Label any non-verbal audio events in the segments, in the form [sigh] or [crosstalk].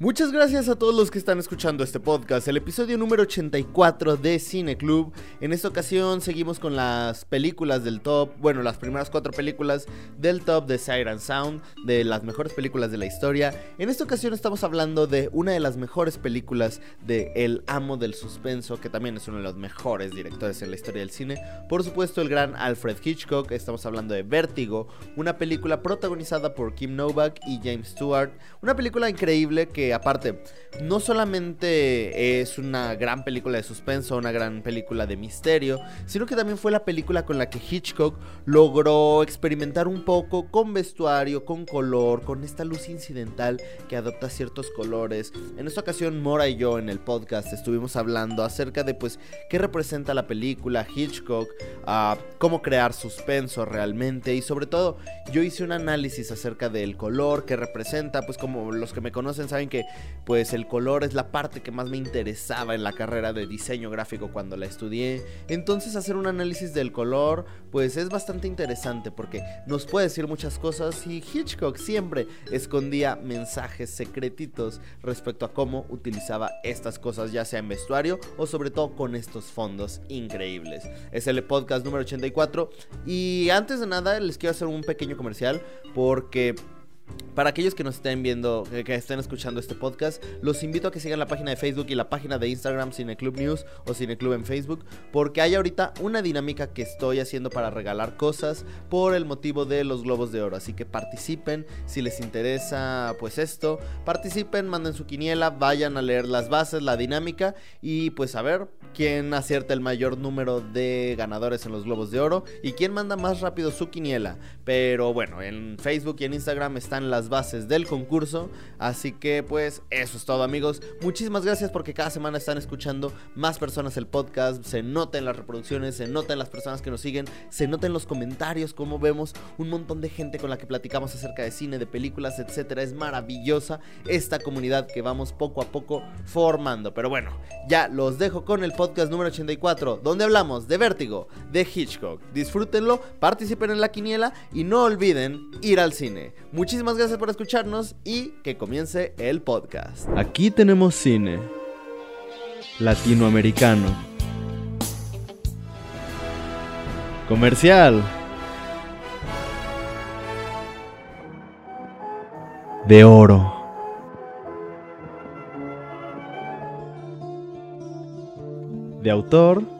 Muchas gracias a todos los que están escuchando este podcast, el episodio número 84 de Cine Club. En esta ocasión seguimos con las películas del top, bueno, las primeras cuatro películas del top de Siren Sound, de las mejores películas de la historia. En esta ocasión estamos hablando de una de las mejores películas de El Amo del Suspenso, que también es uno de los mejores directores en la historia del cine. Por supuesto, el gran Alfred Hitchcock, estamos hablando de Vértigo, una película protagonizada por Kim Novak y James Stewart, una película increíble que aparte, no solamente es una gran película de suspenso, una gran película de misterio, sino que también fue la película con la que Hitchcock logró experimentar un poco con vestuario, con color, con esta luz incidental que adopta ciertos colores. En esta ocasión, Mora y yo en el podcast estuvimos hablando acerca de pues qué representa la película, Hitchcock, uh, cómo crear suspenso realmente y sobre todo yo hice un análisis acerca del color que representa, pues como los que me conocen saben que pues el color es la parte que más me interesaba en la carrera de diseño gráfico cuando la estudié. Entonces hacer un análisis del color pues es bastante interesante porque nos puede decir muchas cosas y Hitchcock siempre escondía mensajes secretitos respecto a cómo utilizaba estas cosas ya sea en vestuario o sobre todo con estos fondos increíbles. Es el podcast número 84 y antes de nada les quiero hacer un pequeño comercial porque para aquellos que nos estén viendo, que estén escuchando este podcast, los invito a que sigan la página de Facebook y la página de Instagram Cineclub News o Cineclub en Facebook, porque hay ahorita una dinámica que estoy haciendo para regalar cosas por el motivo de los Globos de Oro. Así que participen, si les interesa pues esto, participen, manden su quiniela, vayan a leer las bases, la dinámica y pues a ver quién acierta el mayor número de ganadores en los Globos de Oro y quién manda más rápido su quiniela. Pero bueno, en Facebook y en Instagram están las bases del concurso. Así que pues eso es todo amigos. Muchísimas gracias porque cada semana están escuchando más personas el podcast. Se nota en las reproducciones, se nota en las personas que nos siguen, se nota en los comentarios como vemos un montón de gente con la que platicamos acerca de cine, de películas, etcétera. Es maravillosa esta comunidad que vamos poco a poco formando. Pero bueno, ya los dejo con el podcast número 84, donde hablamos de Vértigo, de Hitchcock. Disfrútenlo, participen en la quiniela no olviden ir al cine. Muchísimas gracias por escucharnos y que comience el podcast. Aquí tenemos cine latinoamericano. Comercial. De oro. De autor.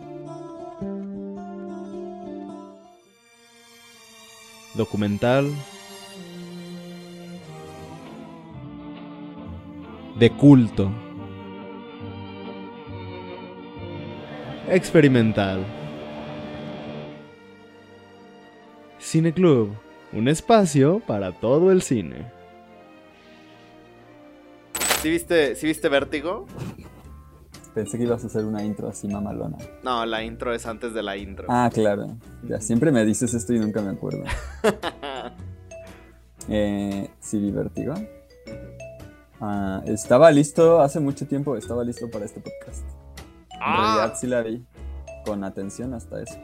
Documental. de culto. Experimental. Cine Club, un espacio para todo el cine. ¿Sí viste, ¿Sí viste Vértigo? Pensé que ibas a hacer una intro así mamalona. No, la intro es antes de la intro. Ah, claro. Ya siempre me dices esto y nunca me acuerdo. [laughs] eh, ¿Sí vi Vértigo? Ah, estaba listo, hace mucho tiempo estaba listo para este podcast. En ah. realidad sí la vi con atención hasta eso.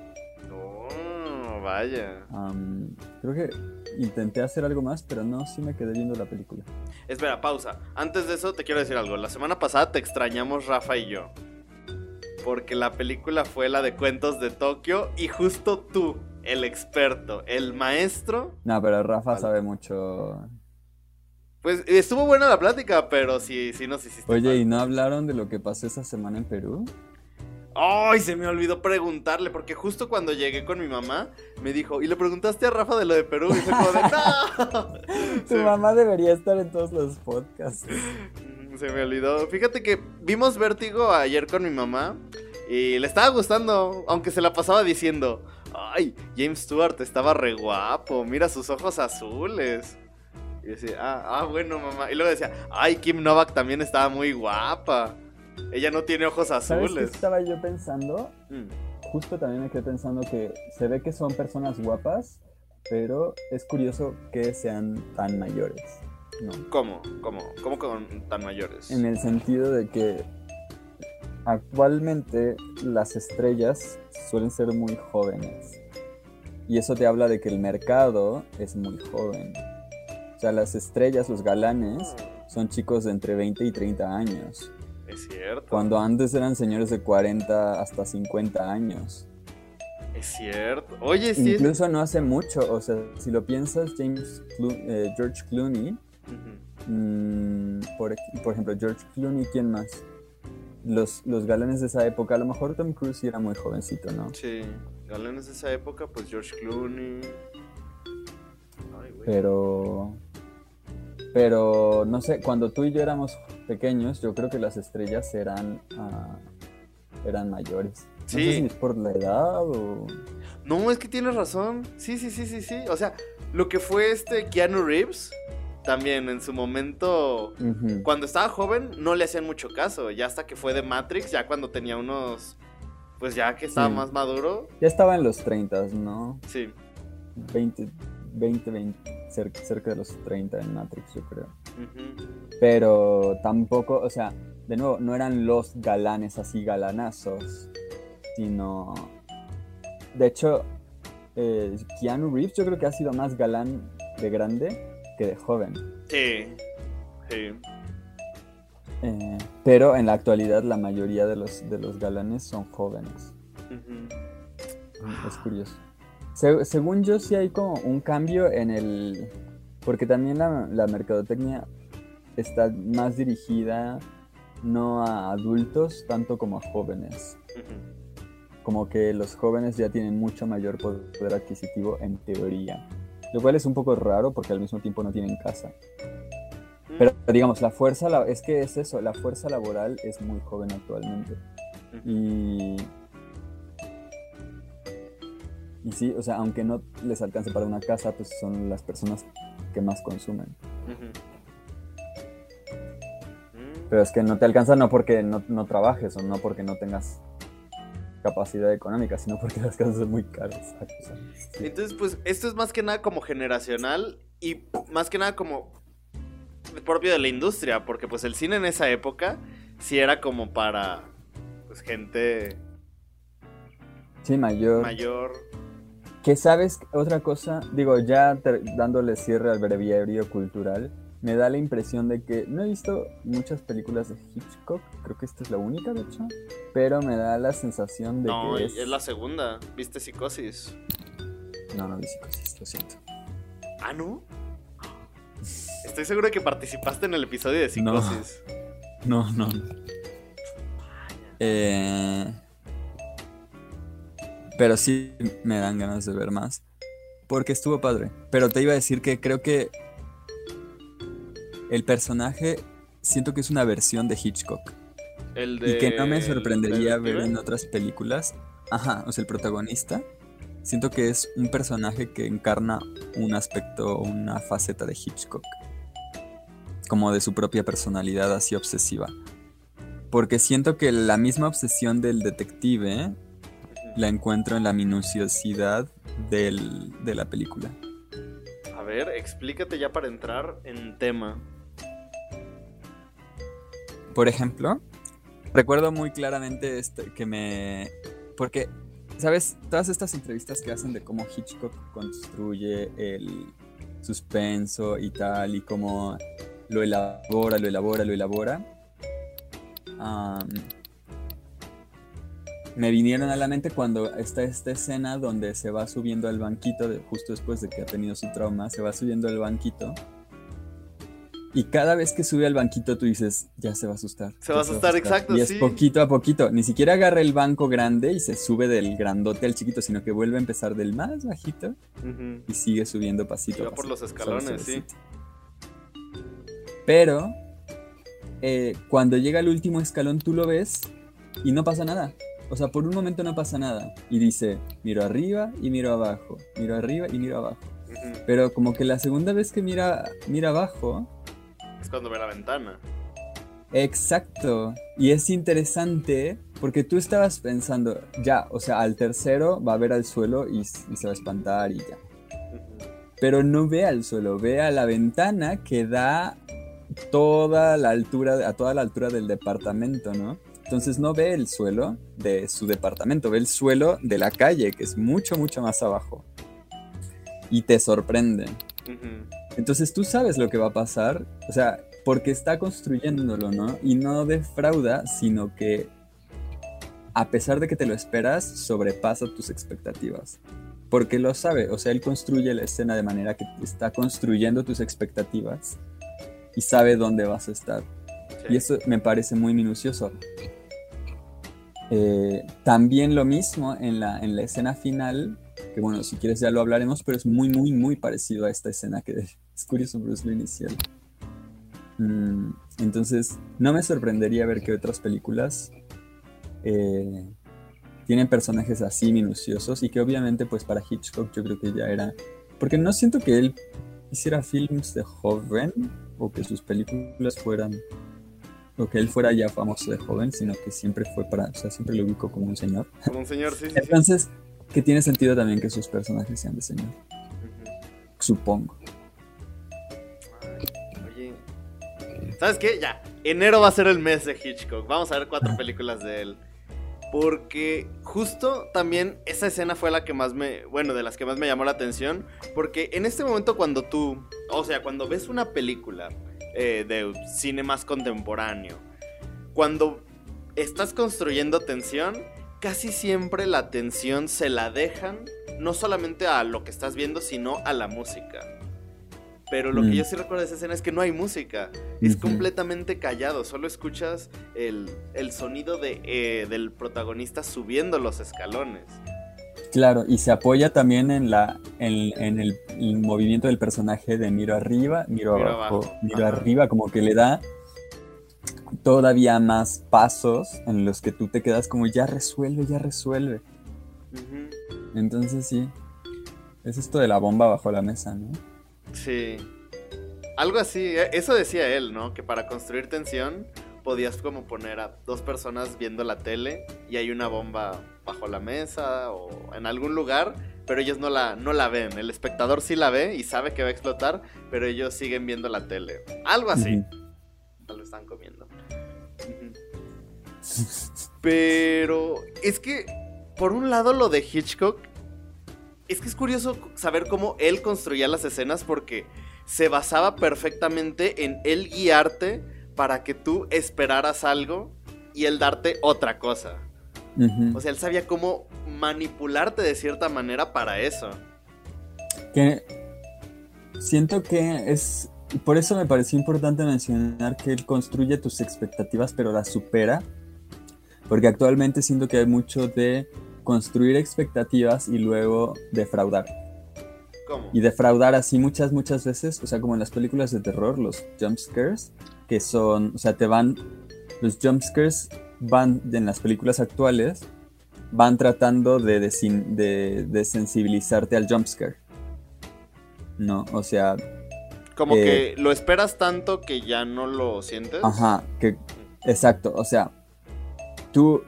Oh, vaya. creo que intenté hacer algo más, pero no, sí me quedé viendo la película. Espera, pausa. Antes de eso te quiero decir algo. La semana pasada te extrañamos Rafa y yo. Porque la película fue la de Cuentos de Tokio y justo tú, el experto, el maestro. No, pero Rafa sabe mucho pues estuvo buena la plática, pero sí, sí nos hiciste. Oye, ¿y no hablaron de lo que pasó esa semana en Perú? Ay, se me olvidó preguntarle, porque justo cuando llegué con mi mamá, me dijo, ¿y le preguntaste a Rafa de lo de Perú? Y fue como de, ¡no! [laughs] Tu mamá debería estar en todos los podcasts. Mm, se me olvidó. Fíjate que vimos Vértigo ayer con mi mamá y le estaba gustando, aunque se la pasaba diciendo, ay, James Stewart estaba re guapo, mira sus ojos azules. Y decía, ah, ah, bueno, mamá. Y luego decía, ay, Kim Novak también estaba muy guapa. Ella no tiene ojos azules. ¿Sabes qué estaba yo pensando? Mm. Justo también me quedé pensando que se ve que son personas guapas, pero es curioso que sean tan mayores. ¿no? ¿Cómo? ¿Cómo? ¿Cómo con tan mayores? En el sentido de que actualmente las estrellas suelen ser muy jóvenes. Y eso te habla de que el mercado es muy joven. O sea, las estrellas, los galanes, son chicos de entre 20 y 30 años. Es cierto. Cuando antes eran señores de 40 hasta 50 años. Es cierto. Oye, sí. Incluso no hace mucho, o sea, si lo piensas, James eh, George Clooney, mm, por, ejemplo, George Clooney, ¿quién más? Los, los galanes de esa época, a lo mejor Tom Cruise era muy jovencito, ¿no? Sí, galanes de esa época, pues George Clooney. Pero. Pero, no sé, cuando tú y yo éramos pequeños, yo creo que las estrellas eran, ah, eran mayores. No sí. sé si es por la edad o... No, es que tienes razón. Sí, sí, sí, sí, sí. O sea, lo que fue este Keanu Reeves, también en su momento, cuando estaba joven, no le hacían mucho caso. Ya hasta que fue de Matrix, ya cuando tenía unos... Pues ya que estaba más maduro. Ya estaba en los 30, ¿no? Sí. 20, 20, 20 cerca, de los 30 en Matrix, yo creo. Pero tampoco, o sea, de nuevo, no eran los galanes así galanazos sino... De hecho, eh, Keanu Reeves yo creo que ha sido más galán de grande que de joven. Sí, sí. Eh, pero en la actualidad la mayoría de los, de los galanes son jóvenes. Es curioso. según yo sí hay como un cambio en el... Porque también la, la mercadotecnia está más dirigida no a adultos tanto como a jóvenes como que los jóvenes ya tienen mucho mayor poder adquisitivo en teoría. Lo cual es un poco raro porque al mismo tiempo no tienen casa. Pero digamos, la fuerza, es que es eso, la fuerza laboral es muy joven actualmente. Y... Y sí, o sea, aunque no les alcance para una casa, pues son las personas que más consumen. Mm. Pero es que no te alcanza no porque no, no trabajes o no porque no tengas capacidad económica, sino porque [laughs] las casas son muy caras. Entonces, pues esto es más que nada como generacional y más que nada como propio de la industria, porque pues el cine en esa época sí era como para pues gente sí mayor mayor que sabes otra cosa digo ya dándole cierre al breviario cultural me da la impresión de que no he visto muchas películas de Hitchcock, creo que esta es la única de hecho, pero me da la sensación de que es... es la segunda, ¿viste Psicosis? No, no vi Psicosis, lo siento. ¿Ah, no? Estoy seguro de que participaste en el episodio de Psicosis. No, no, no. Eh... Pero sí me dan ganas de ver más. Porque estuvo padre. Pero te iba a decir que creo que el personaje siento que es una versión de Hitchcock. El de... Y que no me sorprendería ver en otras películas. Ajá, o sea, el protagonista. Siento que es un personaje que encarna un aspecto, una faceta de Hitchcock. Como de su propia personalidad así obsesiva. Porque siento que la misma obsesión del detective la encuentro en la minuciosidad del, de la película. A ver, explícate ya para entrar en tema. Por ejemplo, recuerdo muy claramente este, que me... Porque, ¿sabes? Todas estas entrevistas que hacen de cómo Hitchcock construye el suspenso y tal, y cómo lo elabora, lo elabora, lo elabora. Me vinieron a la mente cuando está esta escena donde se va subiendo al banquito, justo después de que ha tenido su trauma, se va subiendo al banquito y cada vez que sube al banquito tú dices, ya se va a asustar. Se va a asustar, exacto. Y es poquito a poquito. Ni siquiera agarra el banco grande y se sube del grandote al chiquito, sino que vuelve a empezar del más bajito y sigue subiendo pasito. Y va por los escalones, sí. Pero eh, cuando llega al último escalón tú lo ves y no pasa nada. O sea, por un momento no pasa nada. Y dice, miro arriba y miro abajo. Miro arriba y miro abajo. Pero como que la segunda vez que mira, mira abajo, cuando ve la ventana. Exacto. Y es interesante porque tú estabas pensando, ya, o sea, al tercero va a ver al suelo y, se va a espantar y ya. Pero no ve al suelo, ve a la ventana que da toda la altura, a toda la altura del departamento, ¿no? Entonces no ve el suelo de su departamento, ve el suelo de la calle, que es mucho, mucho más abajo. Y te sorprende. Entonces tú sabes lo que va a pasar. O sea, porque está construyéndolo, ¿no? Y no defrauda, sino que a pesar de que te lo esperas, sobrepasa tus expectativas. Porque lo sabe, o sea, él construye la escena de manera que está construyendo tus expectativas y sabe dónde vas a estar. Y eso me parece muy minucioso. Eh, también lo mismo en la, en la escena final, que bueno, si quieres ya lo hablaremos, pero es muy, muy, muy parecido a esta escena que [laughs] es curioso, pero es lo inicial. Mm, entonces, no me sorprendería ver que otras películas eh, tienen personajes así minuciosos y que obviamente pues para Hitchcock yo creo que ya era... Porque no siento que él hiciera films de joven o que sus películas fueran... o que él fuera ya famoso de joven, sino que siempre fue para... O sea, siempre lo ubico como un señor. Como un señor, sí. Entonces, que tiene sentido también que sus personajes sean de señor. Supongo. oye, ¿sabes qué? Ya, enero va a ser el mes de Hitchcock. Vamos a ver cuatro películas de él. Porque justo también esa escena fue la que más me, bueno, de las que más me llamó la atención. Porque en este momento cuando tú, o sea, cuando ves una película eh, de cine más contemporáneo, cuando estás construyendo tensión, casi siempre la tensión se la dejan no solamente a lo que estás viendo, sino a la música. Pero lo que mm. yo sí recuerdo de esa escena es que no hay música. Es completamente callado. Solo escuchas el, sonido de, eh, del protagonista subiendo los escalones. Claro, y se apoya también en, la, en, el, movimiento del personaje de miro arriba, miro, abajo, miro arriba, como que le da todavía más pasos en los que tú te quedas como ya resuelve, ya resuelve. Entonces sí, es esto de la bomba bajo la mesa, ¿no? Sí. Algo así, eh, eso decía él, ¿no? Que para construir tensión podías como poner a dos personas viendo la tele y hay una bomba bajo la mesa o en algún lugar, pero ellos no la, no la ven. El espectador sí la ve y sabe que va a explotar, pero ellos siguen viendo la tele. Algo así. Lo están comiendo. Pero es que, por un lado, lo de Hitchcock es que es curioso saber cómo él construía las escenas porque se basaba perfectamente en él guiarte para que tú esperaras algo y él darte otra cosa. O sea, él sabía cómo manipularte de cierta manera para eso. Que siento que es... Por eso me pareció importante mencionar que él construye tus expectativas pero las supera. Porque actualmente siento que hay mucho de construir expectativas y luego defraudar. ¿Cómo? Y defraudar así muchas, muchas veces, o sea, como en las películas de terror, los jump scares, que son, o sea, te van, los jump scares van en las películas actuales, van tratando de, de, de sensibilizarte al jump scare. No, o sea... Como que eh, lo esperas tanto que ya no lo sientes. Ajá, que, exacto, o sea, tú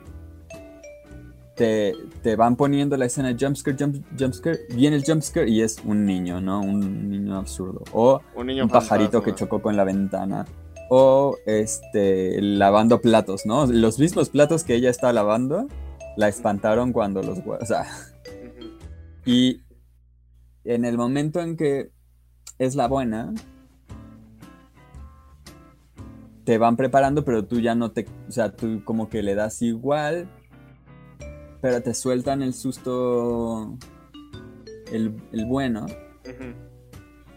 te, van poniendo la escena jumpscare, jump, jumpscare, viene el jumpscare y es un niño, ¿no? Un niño absurdo. O un, pajarito que chocó con la ventana. O este, lavando platos, ¿no? Los mismos platos que ella está lavando, la espantaron cuando los... O sea, y en el momento en que es la buena, te van preparando, pero tú ya no te, o sea, tú como que le das igual, pero te sueltan el susto, el, bueno,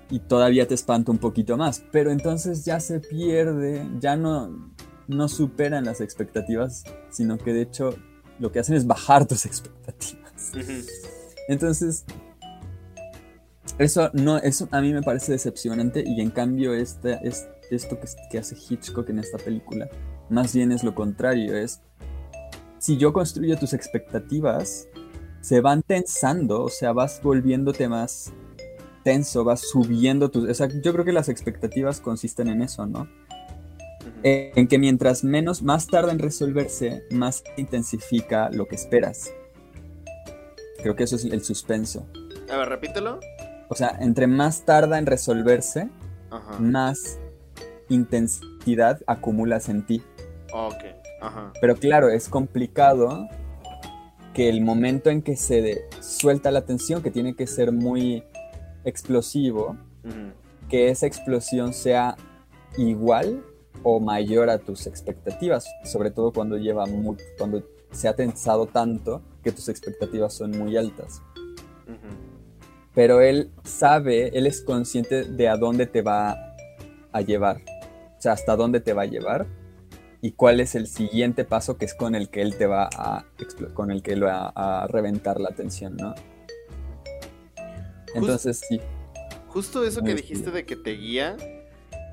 y todavía te espanta un poquito más. Pero entonces ya se pierde, ya no, no superan las expectativas, sino que de hecho lo que hacen es bajar tus [laughs] expectativas. Entonces, eso, no, eso a mí me parece decepcionante y en cambio este, es, esto que, que hace Hitchcock en esta película, más bien es lo contrario, es si yo construyo tus expectativas, se van tensando, o sea, vas volviéndote más tenso, vas subiendo tus... O sea, yo creo que las expectativas consisten en eso, ¿no? En que mientras menos, más tarda en resolverse, más intensifica lo que esperas. Creo que eso es el suspenso. A ver, repítelo. O sea, entre más tarda en resolverse, más intensidad acumulas en ti. Ok. Pero claro, es complicado que el momento en que se suelta la tensión, que tiene que ser muy explosivo, que esa explosión sea igual o mayor a tus expectativas, sobre todo cuando lleva cuando se ha tensado tanto que tus expectativas son muy altas. Pero él sabe, él es consciente de a dónde te va a llevar, o sea, hasta dónde te va a llevar y cuál es el siguiente paso que es con el que él te va a con el que lo va a reventar la atención, ¿no? Entonces sí. Justo eso que dijiste de que te guía,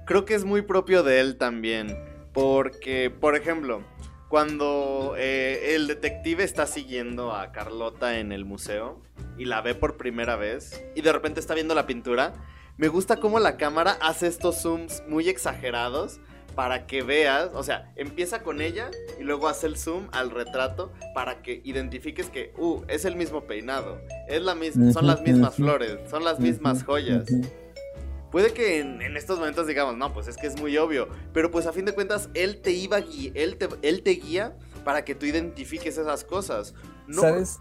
creo que es muy propio de él también. Porque, por ejemplo, cuando eh, el detective está siguiendo a Carlota en el museo y la ve por primera vez y de repente está viendo la pintura, me gusta cómo la cámara hace estos zooms muy exagerados para que veas, o sea, empieza con ella y luego hace el zoom al retrato para que identifiques que, uh, es el mismo peinado, es la misma, son las mismas flores, son las mismas joyas. Puede que en, estos momentos digamos, no, pues es que es muy obvio, pero pues a fin de cuentas él te iba a guiar, él te, él te guía para que tú identifiques esas cosas. ¿Sabes?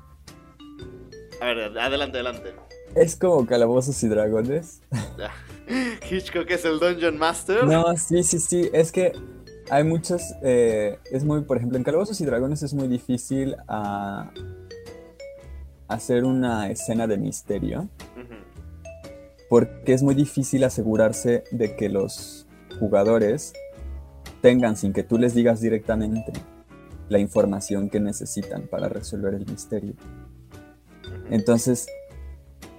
A ver, adelante, adelante. Es como Calabozos y Dragones. [laughs] Hitchcock es el Dungeon Master. No, sí, sí, sí. Es que hay muchos. Eh, es muy, por ejemplo, en Calabozos y Dragones es muy difícil ah, hacer una escena de misterio. Porque es muy difícil asegurarse de que los jugadores tengan, sin que tú les digas directamente, la información que necesitan para resolver el misterio. Entonces,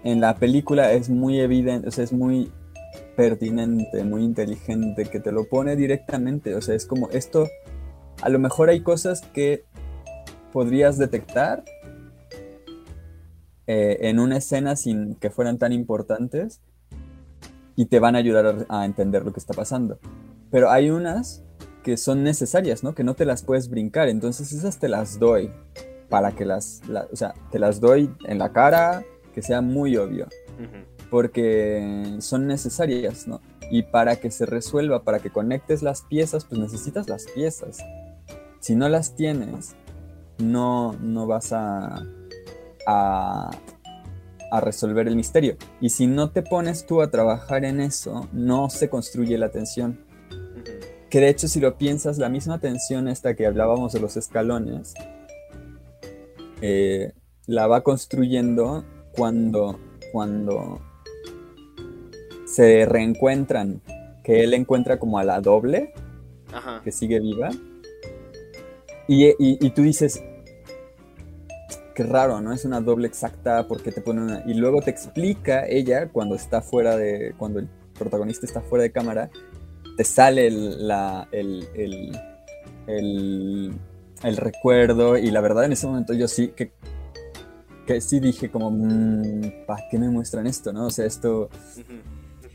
en la película es muy evidente, o sea, es muy pertinente, muy inteligente, que te lo pone directamente. O sea, es como esto, a lo mejor hay cosas que podrías detectar eh, en una escena sin que fueran tan importantes y te van a ayudar a, entender lo que está pasando. Pero hay unas que son necesarias, ¿no? Que no te las puedes brincar. Entonces esas te las doy para que las, o sea, te las doy en la cara, que sea muy obvio porque son necesarias, ¿no? Y para que se resuelva, para que conectes las piezas, pues necesitas las piezas. Si no las tienes, no, no vas a, a, resolver el misterio. Y si no te pones tú a trabajar en eso, no se construye la tensión. Que de hecho, si lo piensas, la misma tensión esta que hablábamos de los escalones, eh, la va construyendo cuando, cuando se reencuentran, que él encuentra como a la doble, que sigue viva. Y, tú dices, qué raro, ¿no? Es una doble exacta porque te pone una... Y luego te explica ella cuando está fuera de... Cuando el protagonista está fuera de cámara, te sale el, la, el, el, recuerdo y la verdad en ese momento yo sí que, que sí dije como, mm, ¿para qué me muestran esto? ¿no? O sea, esto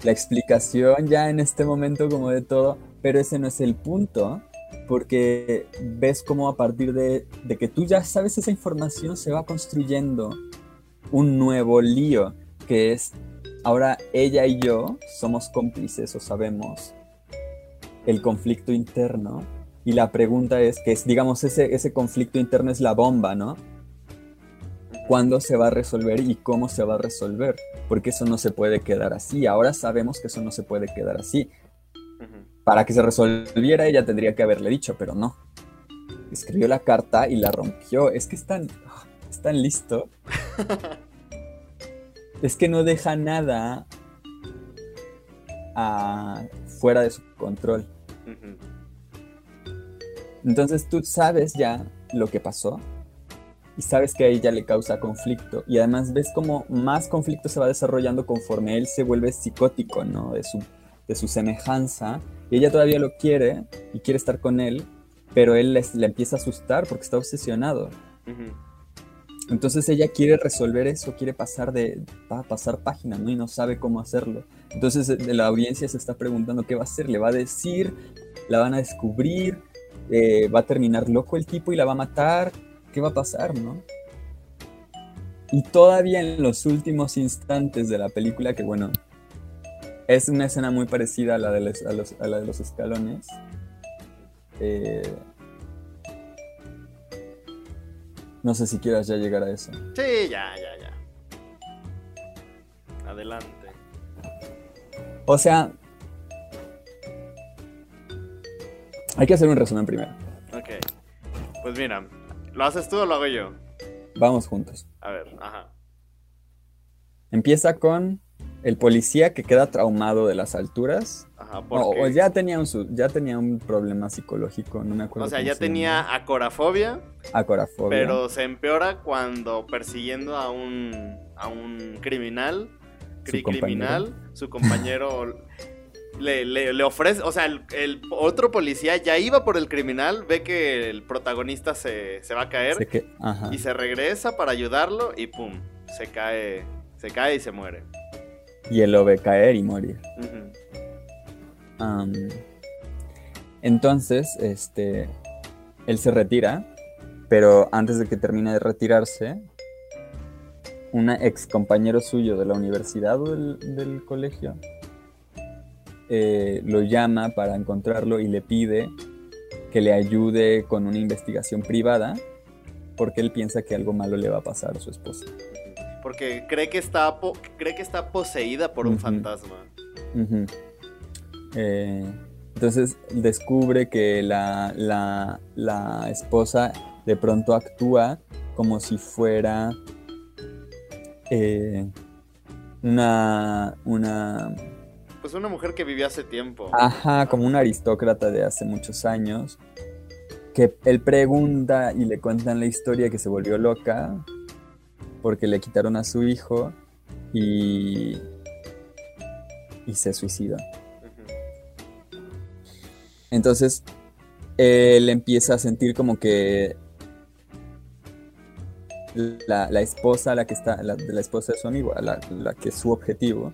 la explicación ya en este momento como de todo, pero ese no es el punto, porque ves cómo a partir de, que tú ya sabes esa información se va construyendo un nuevo lío, que es ahora ella y yo somos cómplices o sabemos el conflicto interno y la pregunta es que es, digamos, ese, ese conflicto interno es la bomba, ¿no? Cuándo se va a resolver y cómo se va a resolver, porque eso no se puede quedar así. Ahora sabemos que eso no se puede quedar así. Para que se resolviera ella tendría que haberle dicho, pero no. Escribió la carta y la rompió. Es que es tan, es tan listo. [laughs] es que no deja nada fuera de su control. Entonces tú sabes ya lo que pasó, y sabes que a ella le causa conflicto. Y además ves como más conflicto se va desarrollando conforme él se vuelve psicótico, ¿no? De su, de su semejanza. Y ella todavía lo quiere y quiere estar con él, pero él le empieza a asustar porque está obsesionado. Entonces ella quiere resolver eso, quiere pasar de pasar página, ¿no? Y no sabe cómo hacerlo. Entonces de la audiencia se está preguntando qué va a hacer, le va a decir, la van a descubrir, eh, va a terminar loco el tipo y la va a matar, ¿qué va a pasar, no? Y todavía en los últimos instantes de la película, que bueno, es una escena muy parecida a la de los, a la de los escalones. Eh, no sé si quieras ya llegar a eso. Sí, ya, ya, ya. Adelante. O sea, Hay que hacer un resumen primero. Ok. Pues mira, ¿lo haces tú o lo hago yo? Vamos juntos. A ver, ajá. Empieza con el policía que queda traumado de las alturas. Ajá, No, porque... o ya tenía un ya tenía un problema psicológico, no me acuerdo. O sea, ya se tenía acorafobia, acorafobia. pero se empeora cuando persiguiendo a un, a un criminal, cri- criminal, su compañero [laughs] le, le- le ofrece, o sea, el, el otro policía ya iba por el criminal, ve que el protagonista se, se va a caer que- y se regresa para ayudarlo y pum, se cae, se cae y se muere. Y él lo ve caer y morir. Entonces, este, él se retira, pero antes de que termine de retirarse, un ex compañero suyo de la universidad o del, del colegio eh, lo llama para encontrarlo y le pide que le ayude con una investigación privada porque él piensa que algo malo le va a pasar a su esposa. Porque cree que está, po- cree que está poseída por un fantasma. Eh, entonces descubre que la, la- la esposa de pronto actúa como si fuera eh, una, una, Pues una mujer que vivió hace tiempo. ajá, como una aristócrata de hace muchos años, que él pregunta y le cuentan la historia que se volvió loca porque le quitaron a su hijo y, y se suicida. Entonces, él empieza a sentir como que la, la esposa, la que está, la, la esposa de su amigo, la, la que es su objetivo.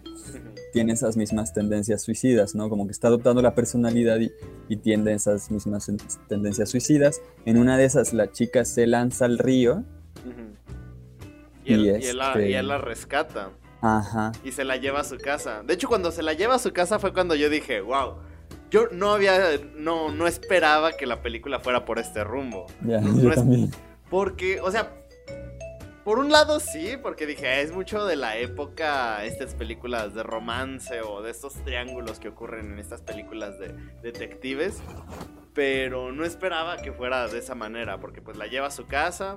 Tiene esas mismas tendencias suicidas, ¿no? Como que está adoptando la personalidad y, y tiende esas mismas en- tendencias suicidas. En una de esas, la chica se lanza al río. Y, él, Y y él la, este- y él la rescata Ajá. y se la lleva a su casa. De hecho, cuando se la lleva a su casa fue cuando yo dije, wow, yo no había, no, no esperaba que la película fuera por este rumbo. No [laughs] yo es- también. Porque, o sea, por un lado sí, porque dije, es mucho de la época, estas películas de romance o de estos triángulos que ocurren en estas películas de detectives. Pero no esperaba que fuera de esa manera, porque pues la lleva a su casa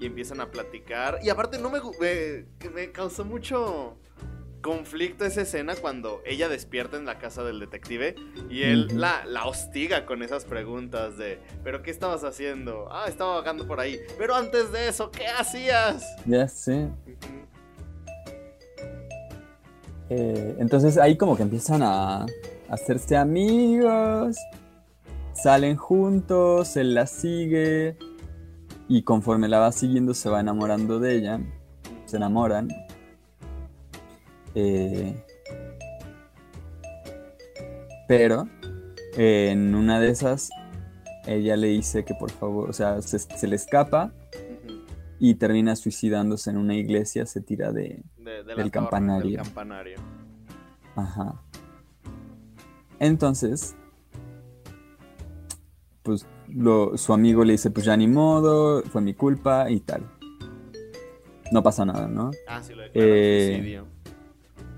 y empiezan a platicar. Y aparte no me, me, me causó mucho conflicto esa escena cuando ella despierta en la casa del detective y él la, la hostiga con esas preguntas de, ¿pero qué estabas haciendo? Ah, estaba vagando por ahí. Pero antes de eso, ¿qué hacías? Ya sé. Eh, entonces ahí como que empiezan a hacerse amigos, salen juntos, él la sigue y conforme la va siguiendo se va enamorando de ella, se enamoran. Eh, pero eh, en una de esas ella le dice que por favor, o sea, se, se le escapa y termina suicidándose en una iglesia, se tira de, De- de Del campanario. del campanario. Ajá. Entonces, pues lo- su amigo le dice, pues ya ni modo, fue mi culpa y tal. No pasa nada, ¿no? Ah, sí, lo declaran Eh, suicidio.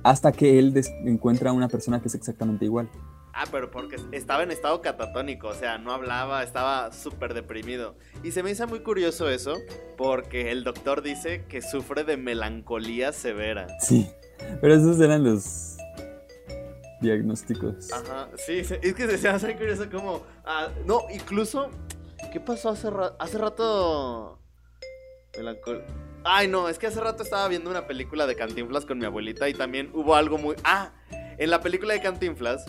Hasta que él encuentra a una persona que es exactamente igual. Ah, pero porque estaba en estado catatónico, o sea, no hablaba, estaba súper deprimido. Y se me hizo muy curioso eso, porque el doctor dice que sufre de melancolía severa. Sí. Pero esos eran los diagnósticos. Ajá, sí, es que se me hace curioso como... ah, no, incluso... ¿Qué pasó hace rato? Hace rato... Melancol... Ay, no, es que hace rato estaba viendo una película de Cantinflas con mi abuelita y también hubo algo muy... Ah, en la película de Cantinflas...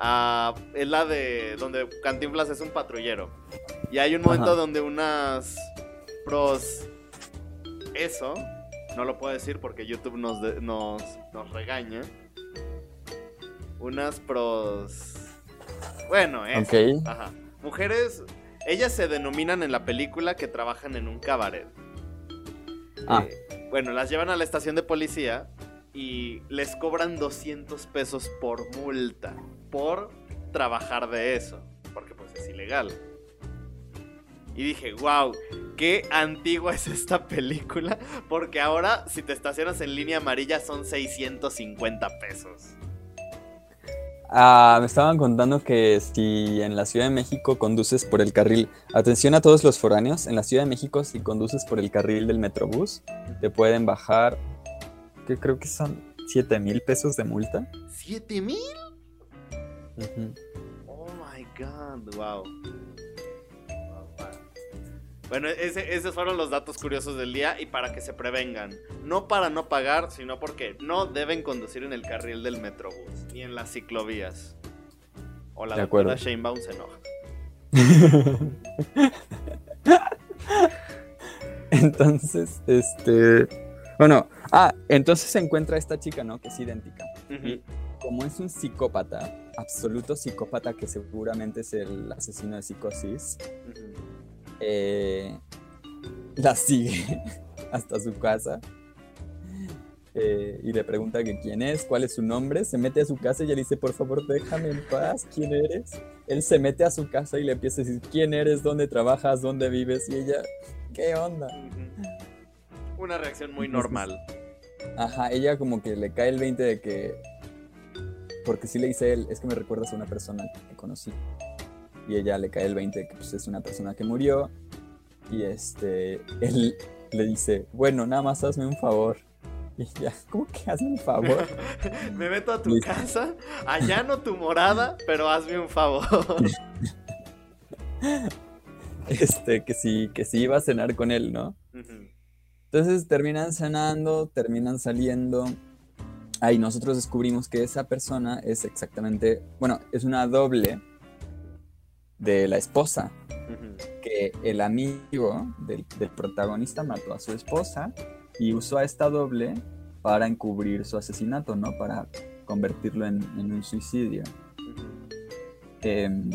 ah, es la de donde Cantinflas es un patrullero. Y hay un momento Ajá. donde unas pros... Eso, no lo puedo decir porque YouTube nos, de- nos, nos regaña. Unas pros... Bueno, eso. Ok. Ajá. Mujeres, ellas se denominan en la película que trabajan en un cabaret. Ah. Eh, bueno, las llevan a la estación de policía y les cobran 200 pesos por multa por trabajar de eso, porque pues es ilegal. Y dije, wow, qué antigua es esta película, porque ahora si te estacionas en línea amarilla son 650 pesos. Ah, me estaban contando que si en la Ciudad de México conduces por el carril, atención a todos los foráneos, en la Ciudad de México si conduces por el carril del Metrobús, te pueden bajar, que creo que son 7 mil pesos de multa. ¿7 mil? Oh my god, wow. Bueno, esos fueron los datos curiosos del día y para que se prevengan. No para no pagar, sino porque no deben conducir en el carril del Metrobús ni en las ciclovías. O la doctora Shanebaum se enoja. [laughs] entonces, este. Bueno, ah, entonces se encuentra esta chica, ¿no? Que es idéntica. Y como es un psicópata, absoluto psicópata que seguramente es el asesino de psicosis, eh, la sigue [laughs] hasta su casa eh, y le pregunta que quién es, cuál es su nombre, se mete a su casa y ella dice, por favor, déjame en paz, ¿quién eres? Él se mete a su casa y le empieza a decir, ¿quién eres? ¿Dónde trabajas? ¿Dónde vives? Y ella, ¿qué onda? Una reacción muy normal. Ajá, ella como que le cae el 20 de que, porque sí le dice él, es que me recuerdas a una persona que conocí y ella le cae el 20 que pues, es una persona que murió y este él le dice, bueno, nada más hazme un favor. Y ya, ¿cómo que hazme un favor? [laughs] Me meto a tu casa, allano tu morada, pero hazme un favor. [laughs] este, que sí, que sí iba a cenar con él, ¿no? Entonces terminan cenando, terminan saliendo. Ahí nosotros descubrimos que esa persona es exactamente, bueno, es una doble de la esposa. Que el amigo del, protagonista mató a su esposa y usó a esta doble para encubrir su asesinato, ¿no? Para convertirlo en, un suicidio. Em,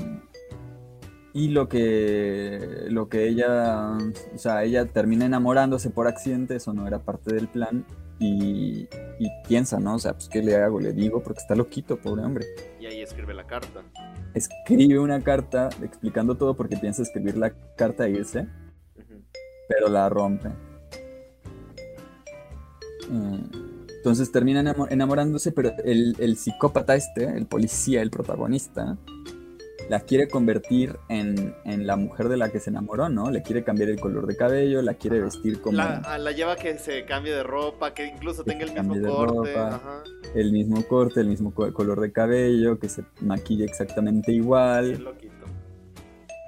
y lo que, lo que ella, o sea, ella termina enamorándose por accidente, eso no era parte del plan, y, piensa, ¿no? O sea, pues, ¿qué le hago? Le digo, porque está loquito, pobre hombre. Escribe la carta. Escribe una carta explicando todo porque piensa escribir la carta e irse, pero la rompe. Mm, entonces termina enamorándose, pero el, el psicópata este, el policía, el protagonista, la quiere convertir en, la mujer de la que se enamoró, ¿no? Le quiere cambiar el color de cabello, la quiere vestir como... La, la lleva que se cambie de ropa, que incluso tenga el mismo corte. El mismo corte, el mismo color de cabello, que se maquille exactamente igual. loquito.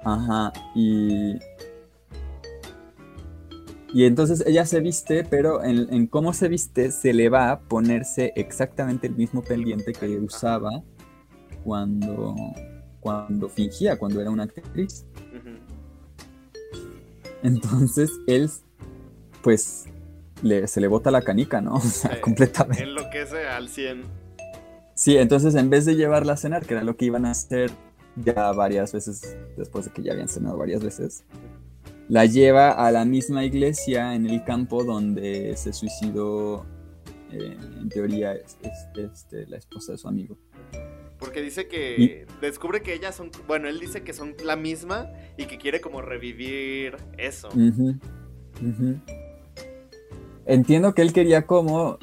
Ajá, y... Y entonces ella se viste, pero en, en, cómo se viste se le va a ponerse exactamente el mismo pendiente que usaba cuando, cuando fingía, cuando era una actriz. Entonces él, pues, se le bota la canica, ¿no? [laughs] O sea, completamente. Enloquece al 100. Sí, entonces en vez de llevarla a cenar, que era lo que iban a hacer ya varias veces, después de que ya habían cenado varias veces, la lleva a la misma iglesia en el campo donde se suicidó, eh, en teoría, este, la esposa de su amigo. Porque dice que descubre que ellas son, bueno, él dice que son la misma y que quiere como revivir eso. Entiendo que él quería como,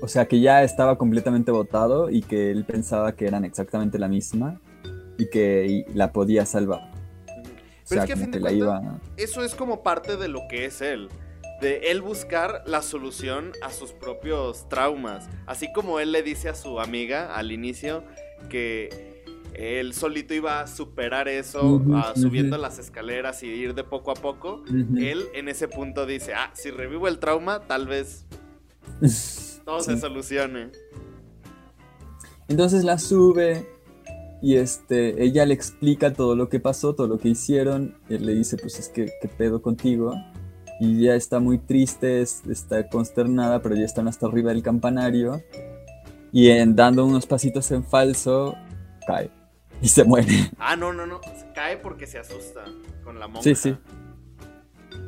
o sea, que ya estaba completamente votado y que él pensaba que eran exactamente la misma y que la podía salvar. Pero es que a fin de cuentas, eso es como parte de lo que es él de él buscar la solución a sus propios traumas. Así como él le dice a su amiga al inicio que él solito iba a superar eso, subiendo las escaleras y ir de poco a poco. Él en ese punto dice, ah, si revivo el trauma, tal vez [laughs] todo se solucione. Entonces la sube y este, ella le explica todo lo que pasó, todo lo que hicieron. Él le dice, pues es que, ¿qué pedo contigo? Y ya está muy triste, está consternada, pero ya están hasta arriba del campanario y en, dando unos pasitos en falso cae y se muere. [laughs] Ah, no, no, no, cae porque se asusta con la monja. Sí, sí.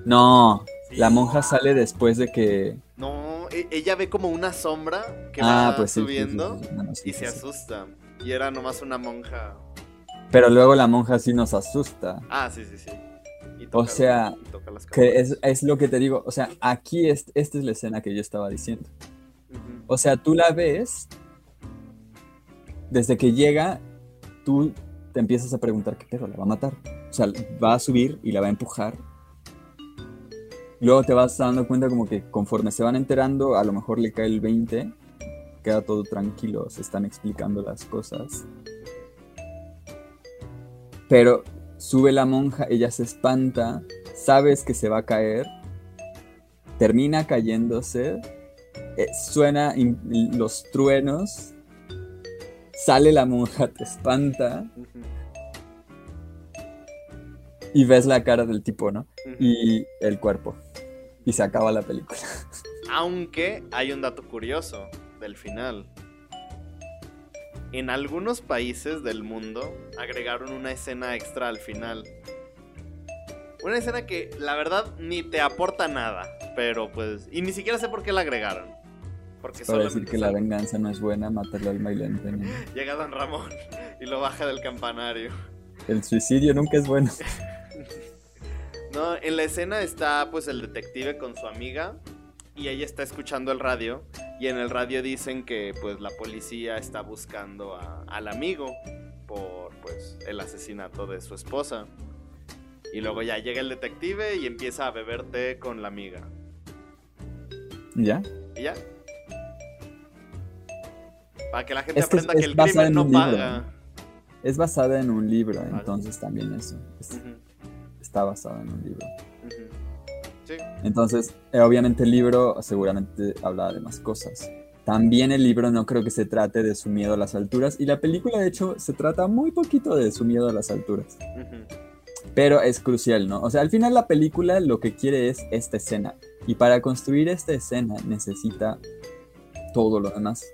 No, la monja sale después de que... No, e, ella ve como una sombra que ah, va pues subiendo y se asusta. Y era nomás una monja. Pero luego la monja sí nos asusta. Ah, sí, sí, sí o sea, que es, lo que te digo, o sea, aquí es, esta es la escena que yo estaba diciendo. O sea, tú la ves desde que llega, tú te empiezas a preguntar qué pedo, la va a matar. O sea, va a subir y la va a empujar. Luego te vas dando cuenta como que conforme se van enterando, a lo mejor le cae el 20, queda todo tranquilo, se están explicando las cosas. Pero sube la monja, ella se espanta, sabes que se va a caer, termina cayéndose, eh, suena los truenos, sale la monja, te espanta y ves la cara del tipo, ¿no? Y el cuerpo. Y se acaba la película. Aunque hay un dato curioso del final. En algunos países del mundo agregaron una escena extra al final. Una escena que la verdad ni te aporta nada, pero pues... Y ni siquiera sé por qué la agregaron. Porque Para decir que la venganza no es buena, matarle al mailente. [laughs] Llega Don Ramón y lo baja del campanario. El suicidio nunca es bueno. [laughs] no, en la escena está pues el detective con su amiga y ella está escuchando el radio y en el radio dicen que pues la policía está buscando al amigo por pues el asesinato de su esposa. Y luego ya llega el detective y empieza a beber té con la amiga. ¿Ya? ¿Y ya? Para que la gente aprenda que, el crimen no paga. Es basada en un libro, entonces también eso. Está basado en un libro. Entonces, eh, obviamente el libro seguramente habla de más cosas. También el libro no creo que se trate de su miedo a las alturas y la película de hecho se trata muy poquito de su miedo a las alturas. Pero es crucial, ¿no? O sea, al final la película lo que quiere es esta escena y para construir esta escena necesita todo lo demás.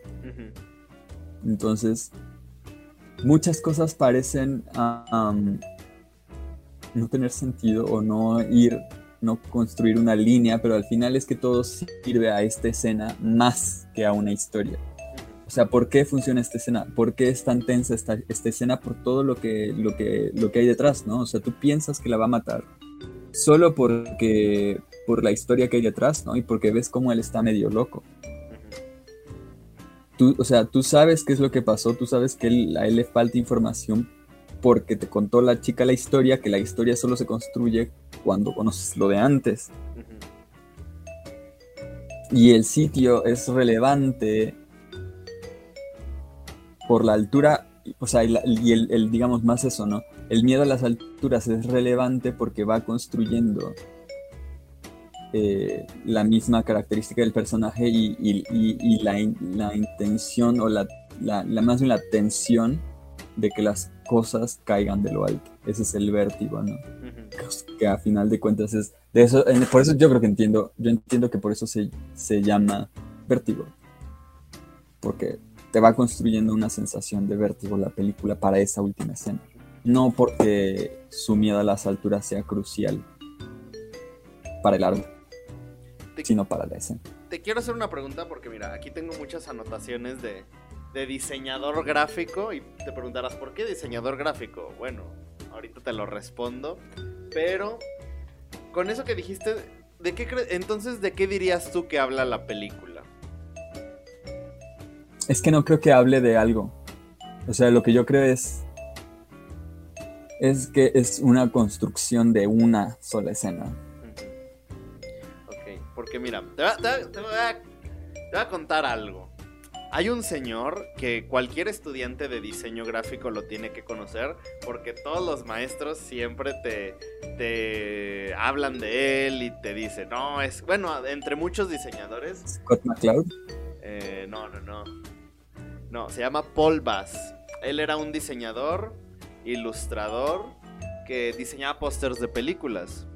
Entonces, muchas cosas parecen no tener sentido o no ir no construir una línea, pero al final es que todo sirve a esta escena más que a una historia. O sea, ¿por qué funciona esta escena? ¿Por qué es tan tensa esta, esta escena? Por todo lo que, lo, que, lo que hay detrás, ¿no? O sea, tú piensas que la va a matar solo porque, por la historia que hay detrás, ¿no? Y porque ves cómo él está medio loco. Tú, o sea, tú sabes qué es lo que pasó, tú sabes que a él le falta información porque te contó la chica la historia, que la historia solo se construye cuando conoces lo de antes. Y el sitio es relevante por la altura, o sea, y el, digamos más eso, ¿no? El miedo a las alturas es relevante porque va construyendo eh, la misma característica del personaje y, la, intención o la, la, más bien la tensión de que las cosas caigan de lo alto. Ese es el vértigo, ¿no? Que a final de cuentas es... De eso, por eso yo creo que entiendo, yo entiendo que por eso se, se llama vértigo. Porque te va construyendo una sensación de vértigo la película para esa última escena. No porque su miedo a las alturas sea crucial para el arte, sino para la escena. Te quiero hacer una pregunta porque mira, aquí tengo muchas anotaciones de, de diseñador gráfico y te preguntarás, ¿por qué diseñador gráfico? Bueno, ahorita te lo respondo, pero con eso que dijiste, ¿de qué entonces de qué dirías tú que habla la película? Es que no creo que hable de algo. O sea, lo que yo creo es es que es una construcción de una sola escena. Ok, porque mira, te voy a contar algo. Hay un señor que cualquier estudiante de diseño gráfico lo tiene que conocer porque todos los maestros siempre te, te hablan de él y te dicen, no, es, bueno, entre muchos diseñadores. Scott McCloud. Eh, no, no, no. No, se llama Paul Bass. Él era un diseñador, ilustrador, que diseñaba pósters de películas.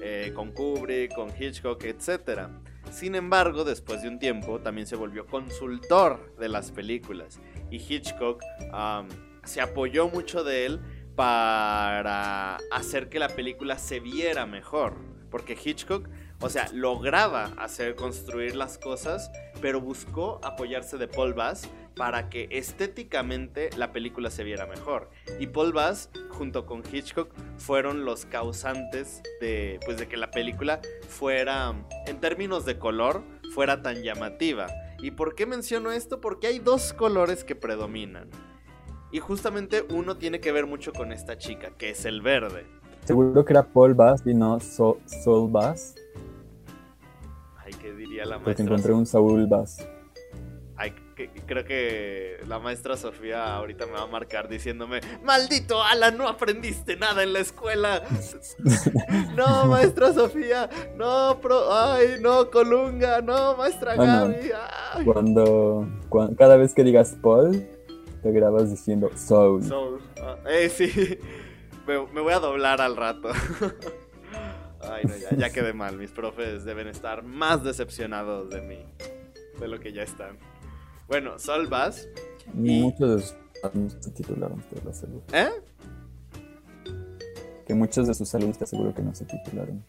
Eh, con Kubrick, con Hitchcock, etcétera. Sin embargo, después de un tiempo, también se volvió consultor de las películas y Hitchcock se apoyó mucho de él para hacer que la película se viera mejor. Porque Hitchcock, o sea, lograba hacer construir las cosas, pero buscó apoyarse de Paul Bass para que estéticamente la película se viera mejor. Y Paul Bass, junto con Hitchcock, fueron los causantes de, pues, de que la película fuera, en términos de color, fuera tan llamativa. ¿Y por qué menciono esto? Porque hay dos colores que predominan. Y justamente uno tiene que ver mucho con esta chica, que es el verde. Seguro que era Paul Bass y no Saul Bass. Ay, ¿qué diría la maestra? Porque encontré un Saul Bass. Creo que la maestra Sofía ahorita me va a marcar diciéndome, maldito Alan, no aprendiste nada en la escuela. [laughs] no, maestra Sofía, no, pro, ay, no, Colunga, no, maestra Gaby. Cuando, cada vez que digas Paul, te grabas diciendo Soul. Soul. Ah, eh, sí. Me, voy a doblar al rato. [laughs] Ay, no, ya, ya quedé mal. Mis profes deben estar más decepcionados de mí. De lo que ya están. Bueno, Sol Bass. Muchos de sus alumnos se titularon, te lo aseguro. ¿Eh? Que muchos de sus alumnos te aseguro que no se titularon.